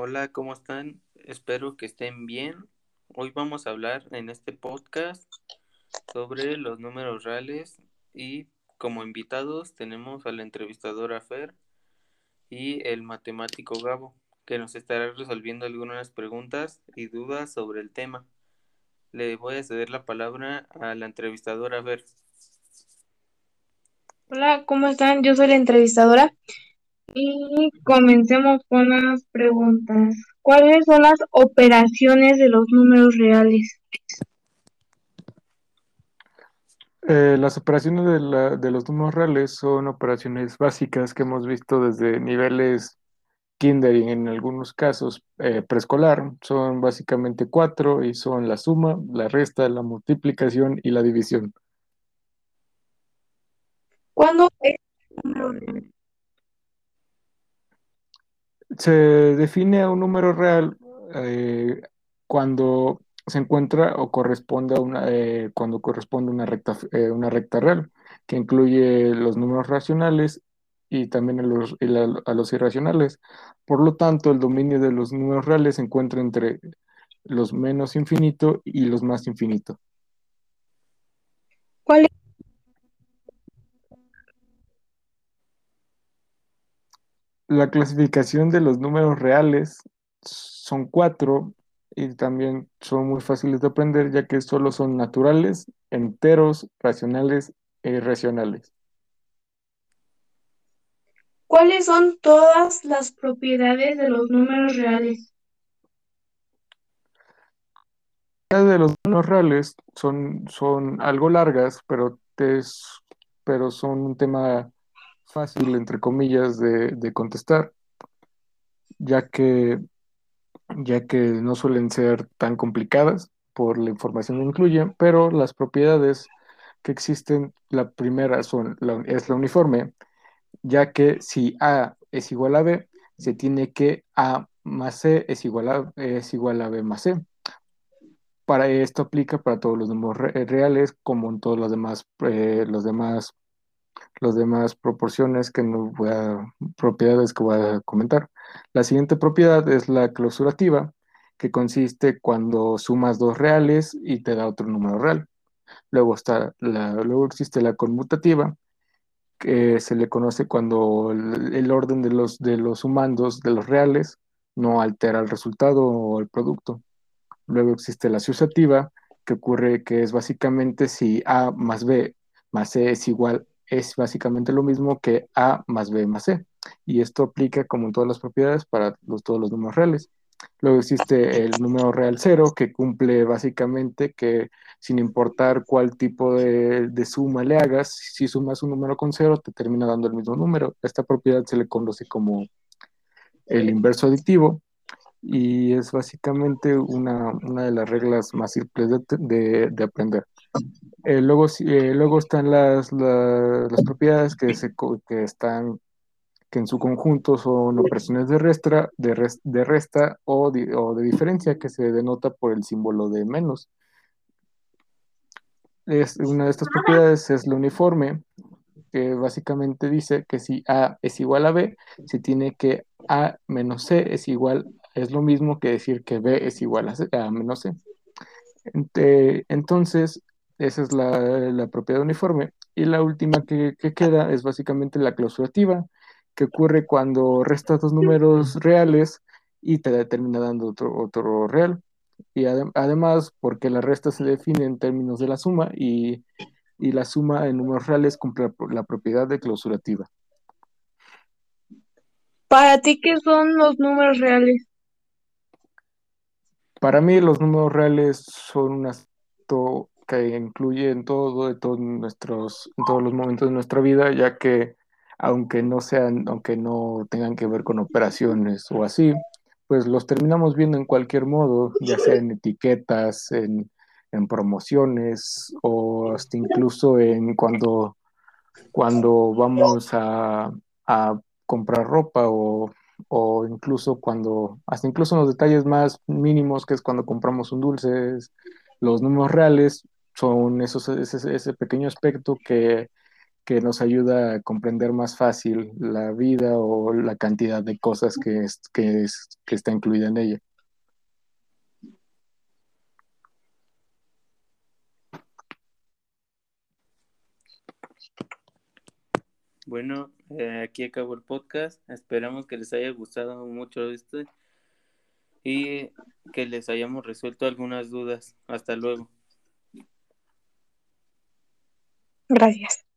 Hola, ¿cómo están? Espero que estén bien. Hoy vamos a hablar en este podcast sobre los números reales y como invitados tenemos a la entrevistadora Fer y el matemático Gabo, que nos estará resolviendo algunas preguntas y dudas sobre el tema. Le voy a ceder la palabra a la entrevistadora Fer. Hola, ¿cómo están? Yo soy la entrevistadora y comencemos con las preguntas. ¿Cuáles son las operaciones de los números reales? Eh, las operaciones de, la- de los números reales son operaciones básicas que hemos visto desde niveles kinder y en algunos casos eh, preescolar. Son básicamente cuatro y son la suma, la resta, la multiplicación y la división. ¿Cuándo es número real? Se define a un número real eh, cuando se encuentra o corresponde a una, eh, cuando corresponde a una recta, eh, una recta real, que incluye los números racionales y también a los, a los irracionales. Por lo tanto, el dominio de los números reales se encuentra entre los menos infinito y los más infinito. ¿Cuál es? La clasificación de los números reales son cuatro y también son muy fáciles de aprender ya que solo son naturales, enteros, racionales e irracionales. ¿Cuáles son todas las propiedades de los números reales? Las de los números reales son, son algo largas, pero, es, pero son un tema fácil, entre comillas, de, de contestar, ya que, ya que no suelen ser tan complicadas por la información que incluyen, pero las propiedades que existen, la primera son, es la uniforme, ya que si A es igual a B, se tiene que A más C es igual a, es igual a B más C. Para esto aplica para todos los números re- reales, como en todos los demás, eh, los demás, los demás proporciones que no voy a, propiedades que voy a comentar. La siguiente propiedad es la clausurativa, que consiste cuando sumas dos reales y te da otro número real. Luego está la, luego existe la conmutativa, que se le conoce cuando el, el orden de los, de los sumandos de los reales no altera el resultado o el producto. Luego existe la asociativa, que ocurre que es básicamente si A más B más C es igual, es básicamente lo mismo que A más B más C. Y esto aplica como en todas las propiedades para todos los números reales. Luego existe el número real cero, que cumple básicamente que sin importar cuál tipo de, suma le hagas, si sumas un número con cero, te termina dando el mismo número. Esta propiedad se le conoce como el inverso aditivo y es básicamente una, una de las reglas más simples de aprender. Eh, luego, eh, luego están las, la- las propiedades que, se, que están que en su conjunto son operaciones de resta, de, res- de resta o, di- o de diferencia que se denota por el símbolo de menos. Es, una de estas propiedades es la uniforme, que básicamente dice que si A es igual a B, se tiene que A menos C es igual, es lo mismo que decir que B es igual a, a menos C. Entonces, esa es la, la propiedad uniforme. Y la última que, que queda es básicamente la clausurativa, que ocurre cuando restas dos números reales y te termina dando otro, otro real. Y adem- además, porque la resta se define en términos de la suma y, y la suma en números reales cumple la propiedad de clausurativa. ¿Para ti qué son los números reales? Para mí los números reales son un aspecto que incluye en todo, de todos nuestros, en todos los momentos de nuestra vida, ya que aunque no sean, aunque no tengan que ver con operaciones o así, pues los terminamos viendo en cualquier modo, ya sea en etiquetas, en, en promociones o hasta incluso en cuando, cuando vamos a, a comprar ropa o, o incluso cuando, hasta incluso en los detalles más mínimos, que es cuando compramos un dulce, los números reales son esos, ese, ese pequeño aspecto que, que nos ayuda a comprender más fácil la vida o la cantidad de cosas que, es, que, es, que está incluida en ella. Bueno, eh, aquí acabo el podcast. Esperamos que les haya gustado mucho esto y que les hayamos resuelto algunas dudas. Hasta luego. Gracias.